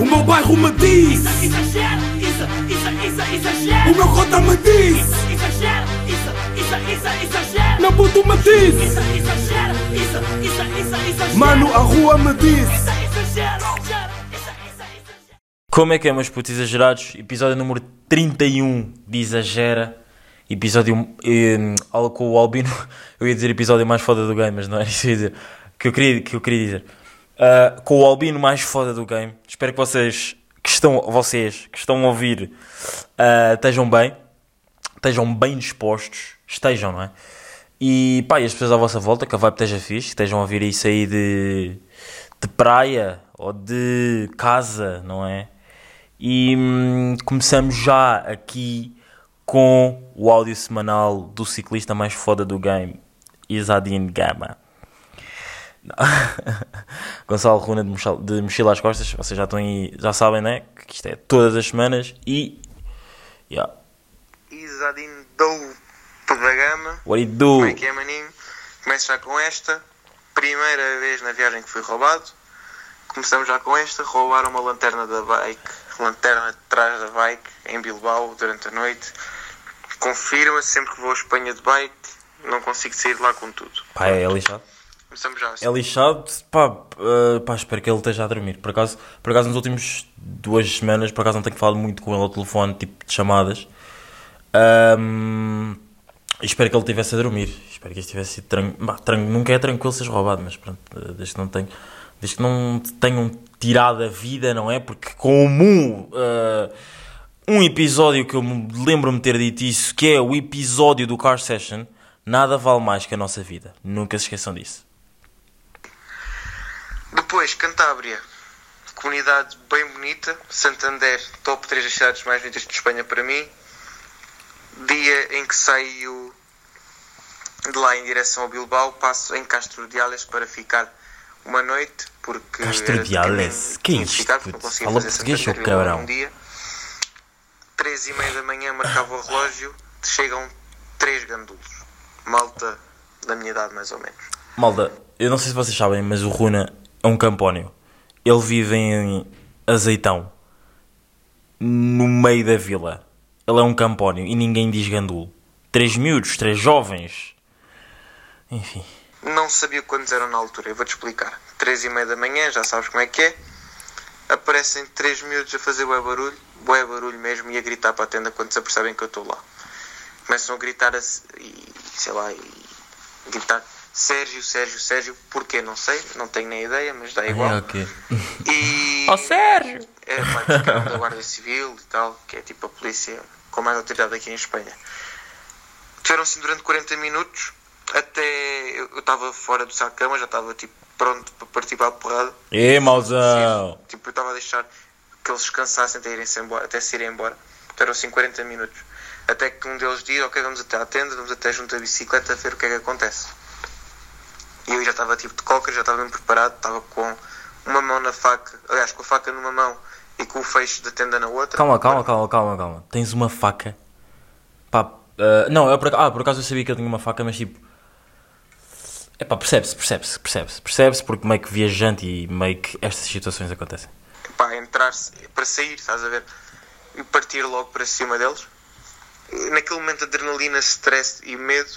O meu bairro me diz Isso, exagero, isso, isso, isso, exagero. O meu cota me diz Isso, exagero, isso, isso, isso, exagero. Meu puto me diz Isso, exagero, isso, isso, isso, exagero. Mano, a rua me diz Isso, exagero. Como é que é, meus putos exagerados? Episódio número 31 de Exagera. Episódio eh, com o Albino. Eu ia dizer episódio mais foda do game, mas não era isso que eu ia dizer. Que eu queria, que eu queria dizer. Ah, com o Albino mais foda do game. Espero que vocês que estão, vocês que estão a ouvir ah, estejam bem. Estejam bem dispostos. Estejam, não é? E pá, e as pessoas à vossa volta, que a vibe esteja fixe, estejam a ouvir isso aí de, de praia ou de casa, não é? E hum, começamos já aqui com o áudio semanal do ciclista mais foda do game, Isadine Gama. Gonçalo Runa de mochila, de mochila às costas, vocês já estão aí, já sabem, né? Que isto é todas as semanas e. Yeah. Isadine Dou da Gama. What it do? Como é que é, maninho? Começo já com esta. Primeira vez na viagem que fui roubado. Começamos já com esta. Roubaram uma lanterna da bike. Lanterna de trás da bike em Bilbao durante a noite. Confirma sempre que vou a Espanha de bike. Não consigo sair de lá com tudo. Pá, é lixado. Começamos já assim. É lixado, pá, uh, pá, espero que ele esteja a dormir. Por acaso, por acaso, nas últimas duas semanas, por acaso não tenho falado muito com ele ao telefone, tipo de chamadas. E espero que ele estivesse a dormir. Espero que isto tivesse sido tranquilo. nunca é tranquilo seres roubado, mas pronto, uh, desde que não tenho, desde que não te tenham tirado a vida, não é? Porque como uh, um episódio que eu me lembro-me ter dito isso, que é o episódio do Car Session, nada vale mais que a nossa vida. Nunca se esqueçam disso. Depois, Cantábria. Comunidade bem bonita. Santander, top 3 das cidades mais bonitas de Espanha para mim. Dia em que saio de lá em direção ao Bilbao, passo em Castro de Ales para ficar uma noite, porque Castro era de Ales? Que é isto, ficar, Fala português, Bilbao cabrão. Um dia. Três e meia da manhã marcava o relógio, chegam três gandulos. Malta da minha idade, mais ou menos. Malda, eu não sei se vocês sabem, mas o Runa é um campónio. Ele vive em Azeitão, no meio da vila. Ele é um campónio e ninguém diz gandulo. Três miúdos, três jovens. Enfim. Não sabia quantos eram na altura, eu vou-te explicar. Três e meia da manhã, já sabes como é que é. Aparecem três miúdos a fazer bué barulho, bué barulho mesmo, e a gritar para a tenda quando se apercebem que eu estou lá. Começam a gritar a, e, sei lá, e gritar Sérgio, Sérgio, Sérgio, porquê? Não sei, não tenho nem ideia, mas dá igual. É, ok. E... Ó Sérgio! É, pá, porque eram da Guarda Civil e tal, que é tipo a polícia com mais autoridade aqui em Espanha. Tiveram assim durante 40 minutos, até eu estava fora do saco de cama, já estava tipo pronto para partir para a porrada. Ê, mauzão! Tipo, eu estava a deixar que eles descansassem até, irem-se embora, até se irem embora. Tiveram assim 40 minutos. Até que um deles diz, ok, vamos até à tenda, vamos até junto à bicicleta a ver o que é que acontece. E eu já estava tipo de coca, já estava bem preparado, estava com uma mão na faca, aliás, com a faca numa mão e com o fecho da tenda na outra. Calma, calma, calma, calma, calma. Tens uma faca. Pá, ah, não, eu por, acaso- ah, por acaso eu sabia que ele tinha uma faca, mas tipo. É pá, percebe-se, percebe-se, percebe-se, percebe-se porque meio que viajante e meio que estas situações acontecem. pá, entrar para sair, estás a ver? E partir logo para cima deles. Naquele momento, adrenalina, stress e medo,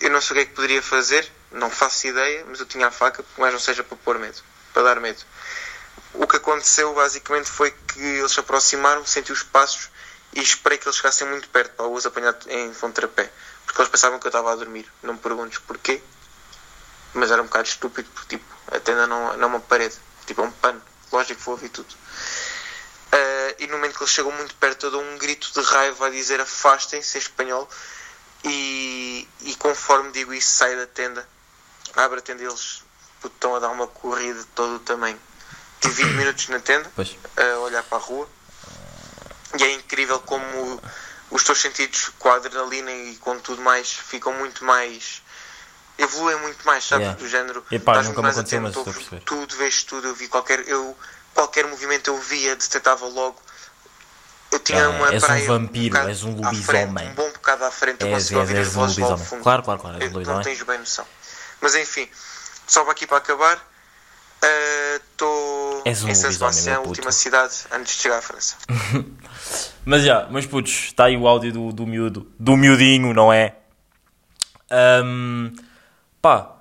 eu não sei o que é que poderia fazer, não faço ideia, mas eu tinha a faca, mais não seja para pôr medo, para dar medo. O que aconteceu basicamente foi que eles se aproximaram, senti os passos e esperei que eles chegassem muito perto para os apanhar em contrapé, porque eles pensavam que eu estava a dormir. Não me perguntes porquê, mas era um bocado estúpido, porque tipo, a tenda não, não é uma parede, tipo é um pano, lógico que vou ouvir tudo. Ah, e no momento que eles chegam muito perto, eu dou um grito de raiva a dizer afastem-se em espanhol. E, e conforme digo isso, sai da tenda, abre a tenda e eles puto, estão a dar uma corrida de todo o tamanho. Tive 20 minutos na tenda, Pois. a olhar para a rua, e é incrível como os teus sentidos com a adrenalina e com tudo mais ficam muito mais. evoluem muito mais, sabes? Yeah. Do género. Epá, nunca me mais aconteceu, mas estou a tudo, vês tudo, eu vi qualquer. Eu, qualquer movimento eu via, detectava logo. Eu tinha É, uma és um vampiro, bocado és um lobisomem. frente, um bom bocado à frente, eu És, consigo és, ouvir as és um vozes ao lobisomem. Claro, claro, claro, és um Eu- Não tens bem noção. Mas enfim, só para aqui para acabar. Estou És um em San Sebastião, meu a puto. última cidade antes de chegar à França. Mas já, meus putos, está aí o áudio do, do miúdo, do miudinho, não é? Ahm, pá,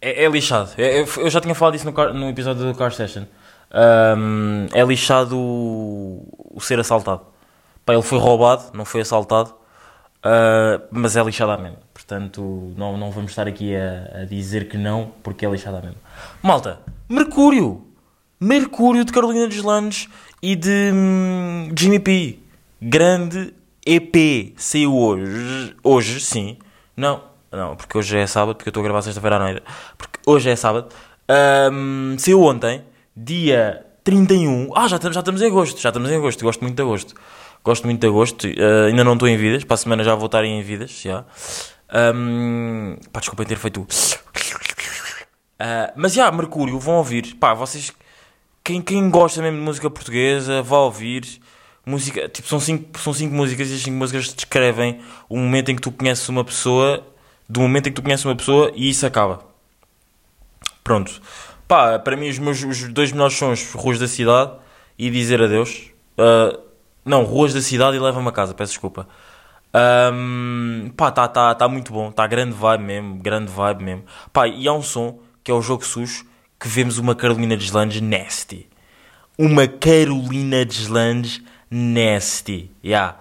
é, é lixado. É- é- eu já tinha falado isso no, car- no episódio do Car Session. Ahm, é lixado o, o ser assaltado. Pá, ele foi roubado, não foi assaltado, ah, mas é lixado à mesma. Portanto, não, não vamos estar aqui a, a dizer que não, porque é lixado à mesma. Malta, Mercúrio! Mercúrio de Carolina dos Landes e de hum, Jimmy P. Grande EP. Saiu hoje. Hoje, sim. Não, não, porque hoje é sábado, porque eu estou a gravar sexta-feira à noite. Porque hoje é sábado. Hum, saiu ontem, dia 31. Ah, já, estamos- já estamos em agosto. Já estamos em agosto. Gosto muito de agosto. Gosto muito de agosto. Uh, ainda não estou em vidas. Para a semana já vou estar em vidas. Já. Hum, pá, desculpem ter feito. Uh, mas já, Mercúrio, vão ouvir. Pá, vocês. Quem, quem gosta mesmo de música portuguesa, vá ouvir. Música, tipo, são cinco, são cinco músicas e as cinco músicas descrevem o momento em que tu conheces uma pessoa, do momento em que tu conheces uma pessoa e isso acaba. Pronto. Pá, para mim os meus os dois melhores sons, Ruas da Cidade e Dizer Adeus. Uh, não, Ruas da Cidade e Leva-me a Casa, peço desculpa. Um, pá, tá, tá, tá muito bom, tá grande vibe mesmo, grande vibe mesmo. Pá, e há um som que é o Jogo Sujo que vemos uma Carolina Deslandes nasty. Uma Carolina Deslandes nasty, yeah.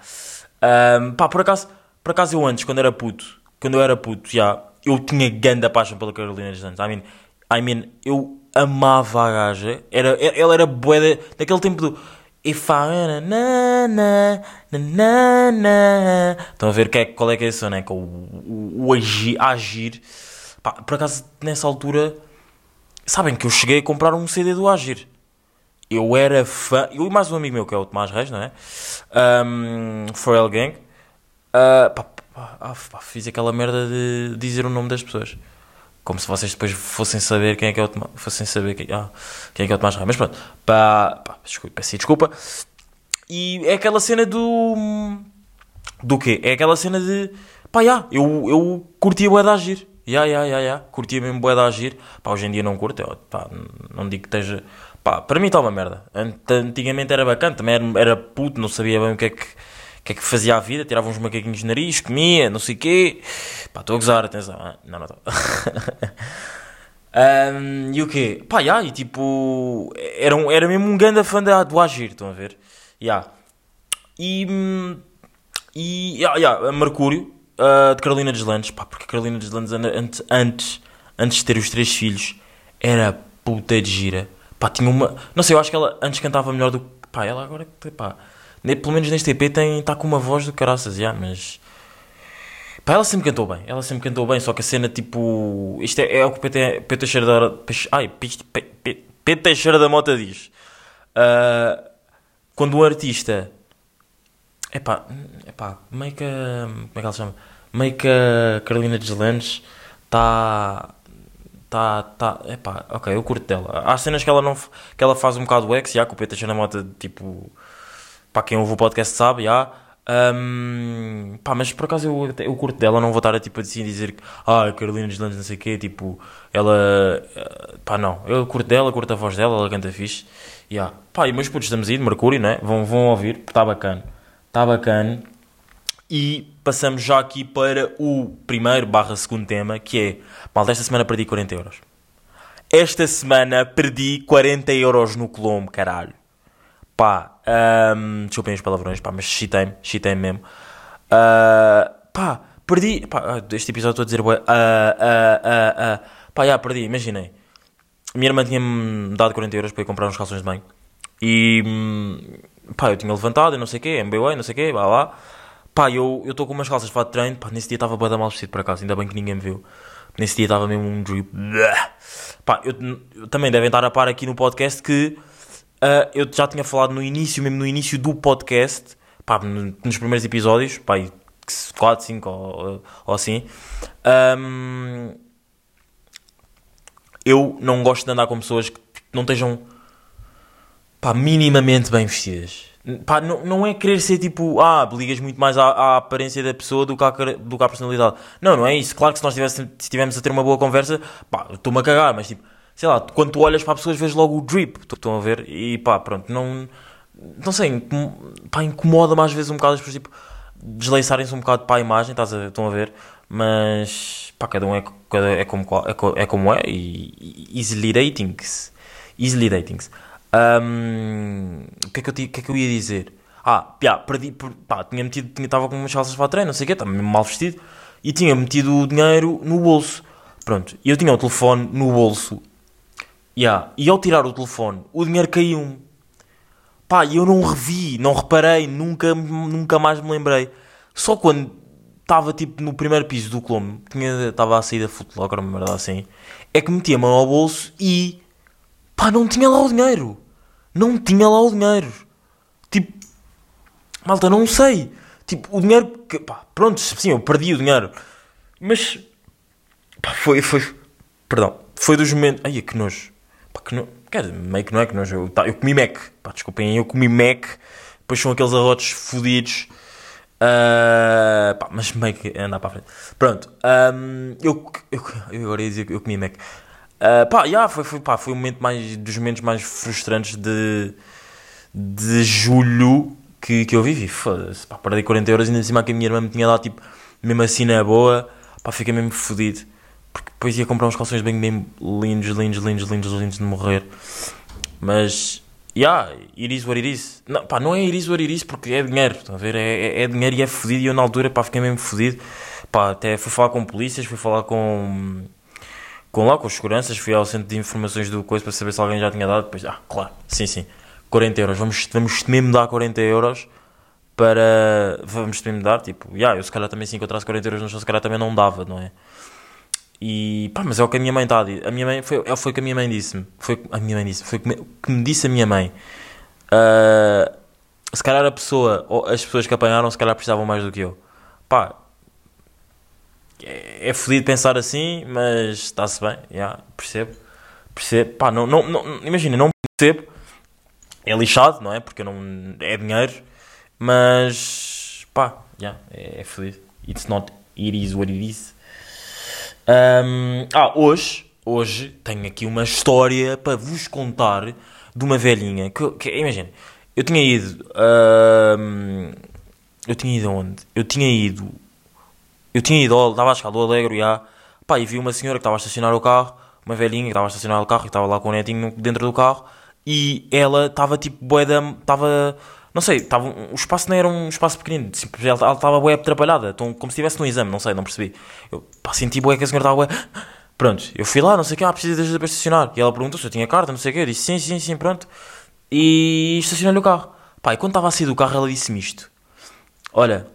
Um, pá, por acaso, por acaso eu antes, quando era puto, quando eu era puto, já, eu tinha grande paixão pela Carolina Deslandes. I mean, I mean, eu amava a gaja. Era, ela era boeda daquele tempo do If I na, na, na, na. Estão a ver que é, qual é que é esse, né? É o, o, o agir, agir. Pá, por acaso, nessa altura, sabem que eu cheguei a comprar um CD do Agir. Eu era fã. Eu e mais um amigo meu, que é o Tomás Reis, não é? Um, Forel Gang. Ah, pá, ah, pá, fiz aquela merda de dizer o nome das pessoas. Como se vocês depois fossem saber quem é que é o Tomás. Fossem saber quem, ah, quem é que é o Tomás. Mas pronto. Pá, pá, desculpa, peço desculpa. E é aquela cena do. Do quê? É aquela cena de. Pá, já, eu, eu curtia bué de agir. Já, já, já, já. Curtia mesmo bué de agir. Pá, hoje em dia não curto. Eu, pá, não digo que esteja. Pá, para mim está uma merda. Ant- Antigamente era bacana, também era, era puto, não sabia bem o que é que, o que, é que fazia a vida. Tirava uns macaquinhos de nariz, comia, não sei o quê. Pá, estou a gozar, atenção. ah, Não, não estou. Ahm, e o quê? Pá, já, e tipo. Era, um, era mesmo um grande fã do Agir, estão a ver? Já. E. E. Ya, a Mercúrio, ah, de Carolina Deslandes, pá, porque Carolina Deslandes an- antes, antes, antes de ter os três filhos, era puta de gira. Pá, tinha uma. Não sei, eu acho que ela antes cantava melhor do que. Pá, ela agora. Pá, pelo menos neste EP está com uma voz do caraças, já, mas. Pá, ela sempre cantou bem, ela sempre cantou bem, só que a cena tipo. Isto é, é o que o PT, PT Teixeira da. Ai, Pedro Teixeira da Mota diz. Ah, quando um artista. Epá, epá, meio que. Como é que ela se chama? Meio que a Carolina Deslandes está. Tá, tá, epá, ok, eu curto dela. Há cenas que ela, não, que ela faz um bocado o ex, já, que o Pedro Teixeira da Mota, tipo. Para quem ouve o podcast sabe, já. Ahm, pá, mas por acaso eu, eu curto dela, não vou estar a, tipo, assim, dizer que ah, Carolina Deslandes não sei o quê, tipo, ela, eh, pá, não, eu curto dela, curto a voz dela, ela canta fixe, yeah. pá, e meus putos estamos aí de Mercúrio, né? vão, vão ouvir, está bacana, está bacana, e passamos já aqui para o primeiro barra segundo tema, que é, malta, esta semana perdi 40 euros, esta semana perdi 40 euros no Colombo, caralho. Pá, um, desculpem os palavrões, pá, mas chitei-me, chitei-me mesmo. Ah, pá, perdi. Pá, ah, este episódio estou a dizer, ah, ah, ah, ah. pá, já perdi, imaginei. Minha irmã tinha-me dado 40 euros para ir comprar uns calções de banho. E hum, pá, eu tinha levantado, e não sei o quê, MBA, não sei o quê, blá blá. Pá, eu estou com umas calças fato de treino, pá, nesse dia estava bem mal vestido por acaso, ainda bem que ninguém me viu. Nesse dia estava mesmo um drip. Pá, eu, eu também devem estar a par aqui no podcast que ah, eu já tinha falado no início, mesmo no início do podcast, pá, no- nos primeiros episódios, pá, 4, 5 ou, ou assim. ahm, eu não gosto de andar com pessoas que não estejam pá, minimamente bem vestidas. Pá, não, não é querer ser tipo, ah, ligas muito mais à, à aparência da pessoa do que, à, do que à personalidade. Não, não é isso. Claro que se nós estivéssemos a ter uma boa conversa, pá, estou-me a cagar, mas tipo, sei lá, quando tu olhas para pessoas vês logo o drip, estão a ver? E pá, pronto, não, não sei, pá, incomoda-me às vezes um bocado as pessoas, tipo, desleiçarem-se um bocado para a imagem, estás a, estão a ver? Mas, pá, cada um é, cada- é, como, é, é como é e, easily ratings, easily ratings. Ahm, o que é que eu, que é que eu ia dizer? Ah, pá, perdi, per- pá, tinha metido, estava com umas calças para treino, não sei o quê, estava mesmo mal vestido, e tinha metido o dinheiro no bolso. Pronto, eu tinha o telefone no bolso, Yeah. E ao tirar o telefone, o dinheiro caiu-me. Pá, eu não revi, não reparei, nunca, nunca mais me lembrei. Só quando estava tipo no primeiro piso do Colombo, estava a sair da Footlocker, uma merda assim, é que meti a mão ao bolso e pá, não tinha lá o dinheiro. Não tinha lá o dinheiro. Tipo, malta, não sei. Tipo, o dinheiro, que, pá, pronto, sim, eu perdi o dinheiro. Mas, pá, foi, foi, perdão, foi dos momentos, ai, que nojo. Pá, que no... Quer dizer, meio que não é que nojo. Eu, tá, eu comi Mac. Pá, desculpem, eu comi Mac. Depois são aqueles arrotos fodidos. Ah, pá, mas meio que andar para a frente. Pronto. ahm, eu, eu, eu agora ia dizer que eu comi Mac. Ah, pá, yeah, foi, foi, pá, foi um momento mais, dos momentos mais frustrantes de, de julho que, que eu vivi. Foda-se, pá, perdi 40 euros ainda em cima que a minha irmã me tinha dado, tipo, mesmo assim na boa. Pá, fiquei mesmo fodido. Porque depois ia comprar uns calções bem, bem lindos, lindos, lindos, lindos, lindos de morrer. Mas, yeah, it is what it is. Não, pá, não é it is what it is porque é dinheiro, estão a ver? É, é, é dinheiro e é fodido. E eu na altura, pá, fiquei mesmo fodido. Pá, até fui falar com polícias, fui falar com, com lá, com os seguranças, fui ao centro de informações do coisa para saber se alguém já tinha dado. Depois, ah, claro, sim, sim, 40 euros. Vamos, vamos mesmo dar 40 euros para. Vamos mesmo dar, tipo, yeah, eu se calhar também se encontrasse 40 euros no chão, se calhar também não dava, não é? E pá, mas é o que a minha mãe está a dizer. A minha mãe foi, é, foi o que a minha mãe disse-me. Foi a minha mãe disse, foi o que me, que me disse a minha mãe. Ah, se calhar a pessoa, ou as pessoas que apanharam, se calhar precisavam mais do que eu. Pá, é, é fodido pensar assim, mas está-se bem, yeah, percebo. Percebo, pá, não, não, não, imagina, não percebo. É lixado, não é? Porque não, é dinheiro, mas pá, yeah, é, é fodido. It's not, it is what it is. Ahm, ah, hoje, hoje tenho aqui uma história para vos contar de uma velhinha que, que imagina, eu tinha ido, eu tinha ido aonde? Eu tinha ido, eu tinha ido, estava a chegar do Alegro, já, pá, e vi uma senhora que estava a estacionar o carro, uma velhinha que estava a estacionar o carro e estava lá com o netinho dentro do carro, e ela estava tipo, bué da, estava, não sei, estava, o espaço não era um espaço pequenino, tipo, ela estava bué atrapalhada, então, como se estivesse num exame, não sei, não percebi. Eu pá, senti bué que a senhora estava bué. Pronto, eu fui lá, não sei o que, ah, preciso de ajuda para estacionar. E ela perguntou se eu tinha carta, não sei o que, eu disse sim, sim, sim, pronto. E estacionei o carro. Pá, e quando estava a sair do carro, ela disse-me isto: Olha,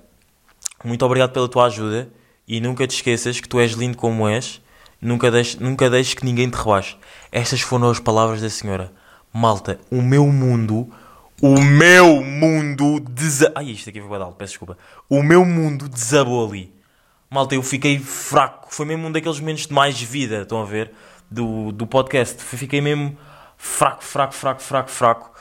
muito obrigado pela tua ajuda e nunca te esqueças que tu és lindo como és, nunca deixes, nunca deixes que ninguém te rebaixe. Estas foram as palavras da senhora. Malta, o meu mundo, o meu mundo desa... Ai, isto aqui foi badalo, peço desculpa. O meu mundo desabou ali. Malta, eu fiquei fraco. Foi mesmo um daqueles momentos de mais vida, estão a ver? Do, do podcast. Fiquei mesmo fraco, fraco, fraco, fraco, fraco.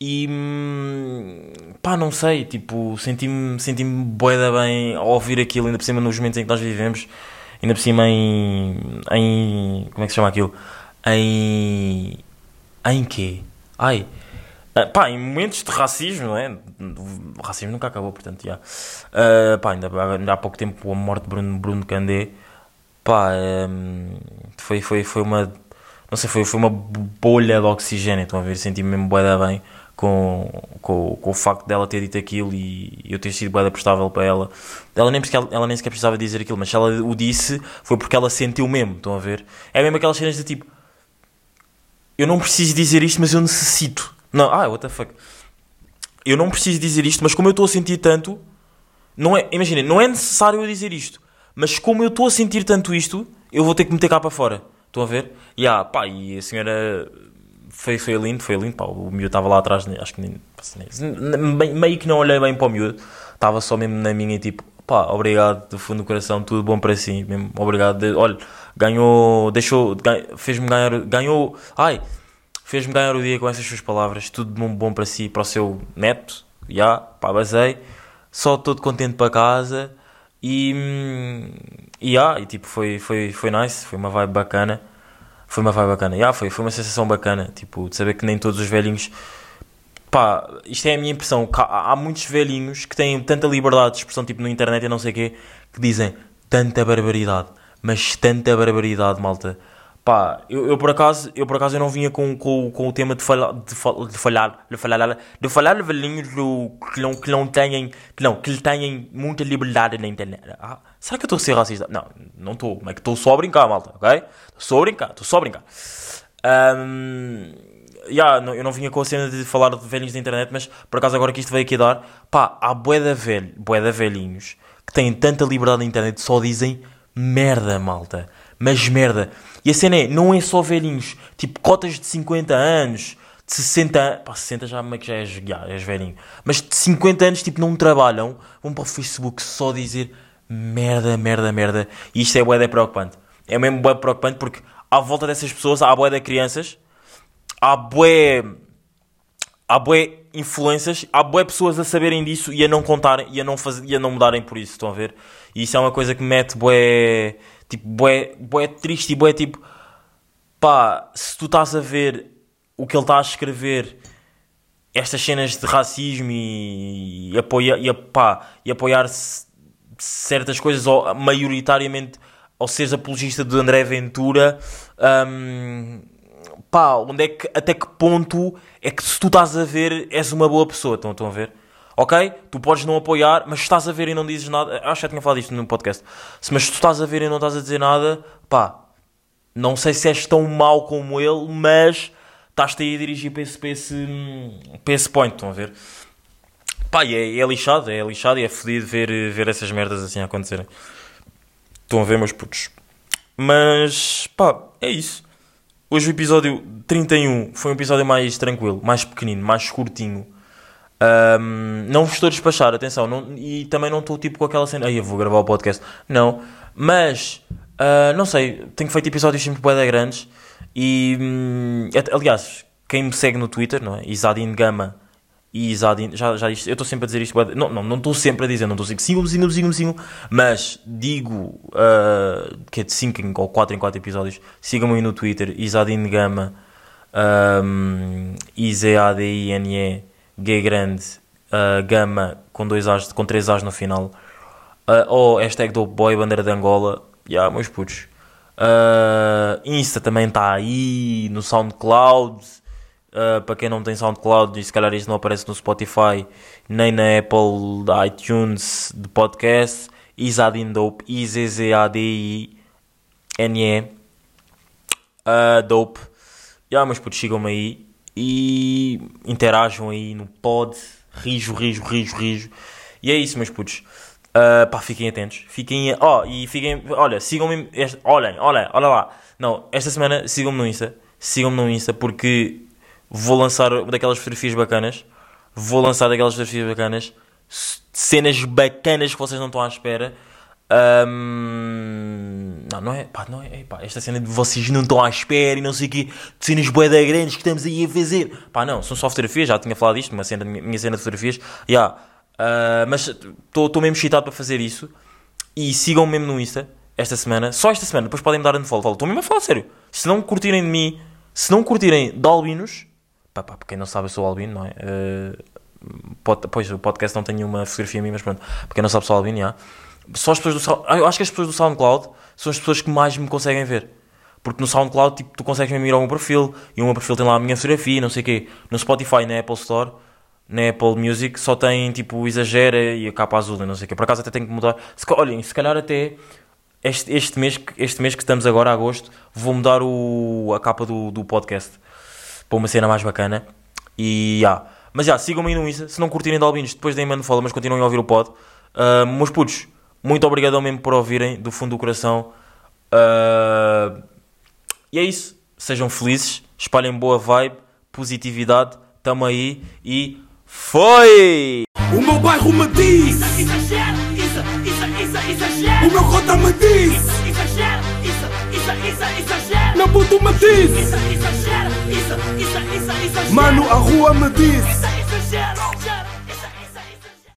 E hum, pá, não sei, tipo, senti-me senti boeda bem ao ouvir aquilo, ainda por cima nos momentos em que nós vivemos, ainda por cima em. em como é que se chama aquilo? Em. em quê? Ai. Ah, pá, em momentos de racismo, não é? O racismo nunca acabou, portanto, já. Ah, pá, ainda, ainda há pouco tempo a morte de Bruno, Bruno Candé, pá, hum, foi, foi, foi uma. Não sei, foi, foi uma bolha de oxigênio, estão a ver? Senti-me mesmo boeda bem com, com, com o facto dela ter dito aquilo e eu ter sido boeda prestável para ela. Ela nem, ela, ela nem sequer precisava dizer aquilo, mas se ela o disse, foi porque ela sentiu mesmo, estão a ver? É mesmo aquelas cenas de tipo, eu não preciso dizer isto, mas eu necessito. Não, ah, what the fuck. Eu não preciso dizer isto, mas como eu estou a sentir tanto, não é, imagina, não é necessário eu dizer isto, mas como eu estou a sentir tanto isto, eu vou ter que meter cá para fora. Estão a ver? E ah, pá, e a senhora foi, foi lindo, foi lindo, pá, o miúdo estava lá atrás, acho que nem, meio que não olhei bem para o miúdo, estava só mesmo na minha tipo, pá, obrigado do fundo do coração, tudo bom para si, mesmo, obrigado, olha, ganhou, deixou, gan- fez-me ganhar, ganhou, ai, fez-me ganhar o dia com essas suas palavras, tudo bom, bom para si, para o seu neto, já, pá, basei, só todo contente para casa e, e, ah, e tipo, foi, foi, foi nice, foi uma vibe bacana. Foi uma vibe bacana. Yeah, foi, foi uma sensação bacana, tipo, de saber que nem todos os velhinhos. Pá, isto é a minha impressão. Há, há muitos velhinhos que têm tanta liberdade de expressão, tipo, na internet e não sei o quê, que dizem tanta barbaridade. Mas tanta barbaridade, malta. Pá, eu, eu por acaso, eu por acaso eu não vinha com, com, com o tema de falar, de, fal- de falhar, de falar, de falar de velhinhos do- que não, que não têm, que não, que têm muita liberdade na internet. Ah, será que eu estou a ser racista? Não, não estou, mas é estou só a brincar, malta, ok? Estou só a brincar, estou só a brincar. Ahm, yeah, não- eu não vinha com a cena de falar de velhinhos da internet, mas por acaso agora que isto veio aqui dar, pá, há de velhinhos que têm tanta liberdade na internet só dizem merda, malta. Mas merda. E a cena é, não é só velhinhos, tipo cotas de 50 anos, de 60 anos, pá, 60 já que já és, já és velhinho, mas de 50 anos, tipo, não trabalham, vão para o Facebook só dizer merda, merda, merda. E isto é de preocupante. É mesmo bué preocupante porque à volta dessas pessoas há de crianças, há bué há bué influências, há bué pessoas a saberem disso e a não contarem e a não, fazer, e a não mudarem por isso, estão a ver? E isso é uma coisa que me mete bué, tipo, bué, bué triste e bué tipo, pá, se tu estás a ver o que ele está a escrever, estas cenas de racismo e, e, apoia, e, pá, e apoiar certas coisas, ou maioritariamente, ou seres apologista de André Ventura, hum, pá, onde é que, até que ponto é que se tu estás a ver és uma boa pessoa, estão, estão a ver? Ok? Tu podes não apoiar, mas estás a ver e não dizes nada, acho que já tinha falado isto no podcast, mas se tu estás a ver e não estás a dizer nada, pá, não sei se és tão mau como ele, mas estás-te aí a dirigir para esse, para esse, para esse point, estão a ver? Pá, e é, é lixado, é lixado e é fodido ver, ver essas merdas assim acontecerem. Estão a ver, meus putos. Mas, pá, é isso. Hoje o episódio 31 foi um episódio mais tranquilo, mais pequenino, mais curtinho. Ahm, não vos estou a despachar, atenção, não- e também não estou tipo com aquela cena, aí eu vou gravar o podcast. Não, mas ah, não sei, tenho feito episódios sempre bué grandes e hum, aliás, quem me segue no Twitter, não é? Isadine Gama e Isadine, já, já eu estou sempre a dizer isto, não, não, não estou sempre a dizer, não estou sempre, sigam-me, sigam-me, sigam-me, sigam mas digo ah, que é de 5 ou 4 em 4 episódios, sigam-me no Twitter, Isadine Gama, um, I-Z-A-D-I-N-E, G grande, uh, Gama, com, dois As, com três As no final, uh, ou hashtag do boy bandeira de Angola, já, yeah, meus putos. Uh, Insta também está aí, no SoundCloud, uh, para quem não tem SoundCloud, e se calhar isso não aparece no Spotify, nem na Apple iTunes de podcast, Isadin Dope, I-Z-Z-A-D-I-N-E, uh, Dope. Já, mas putos, sigam-me aí e interajam aí no pod, rijo, rijo, rijo, rijo. E é isso, meus putos. Uh, pá, fiquem atentos. Fiquem. Ó, e fiquem. Olha, sigam-me. Olhem, olhem, olha lá. Não, esta semana sigam-me no Insta. Sigam-me no Insta porque vou lançar daquelas fotografias bacanas. Vou lançar daquelas fotografias bacanas. Cenas bacanas que vocês não estão à espera. Ahm, não, não é, pá, não é, pá, esta cena de vocês não estão à espera e não sei o quê, de cenas boeda grandes que estamos aí a fazer. Pá, não, são só fotografias, já tinha falado disto, uma cena, minha, cena de fotografias. Yeah. Ah, mas estou mesmo excitado para fazer isso. E sigam-me mesmo no Insta esta semana, só esta semana, depois podem me dar unfollow. Estou mesmo a falar sério. Se não curtirem de mim, se não curtirem de albinos, pá, pá, para quem não sabe, eu sou albino, não é? Pod- pois o podcast não tem nenhuma fotografia minha, mas pronto, para quem não sabe, sou albino, já. Só as pessoas do ah, eu acho que as pessoas do SoundCloud são as pessoas que mais me conseguem ver. Porque no SoundCloud, tipo, tu consegues mesmo ir ao meu perfil e o meu perfil tem lá a minha fotografia, não sei o quê. No Spotify, na Apple Store, na Apple Music, só tem tipo exagera e a capa azul e não sei o quê. Por acaso até tenho que mudar. Se, olhem, se calhar até este, este, mês, este mês que estamos agora, agosto, vou mudar o, a capa do, do podcast para uma cena mais bacana. E já. Mas já, sigam-me aí no Insta. Se não curtirem de Albinos, depois deem-me follow, mas continuem a ouvir o pod. Uh, meus putos, muito obrigado mesmo por ouvirem, do fundo do coração. Uh, e é isso. Sejam felizes, espalhem boa vibe, positividade. Tamo aí e foi! O meu bairro me diz, Exagero, isso, isso, isso, exagero. o meu cota me diz, Exagero, isso, isso, isso, exagero. meu puto me diz, Isso, exagero, isso, isso, isso, exagero. mano a rua me diz, Isso,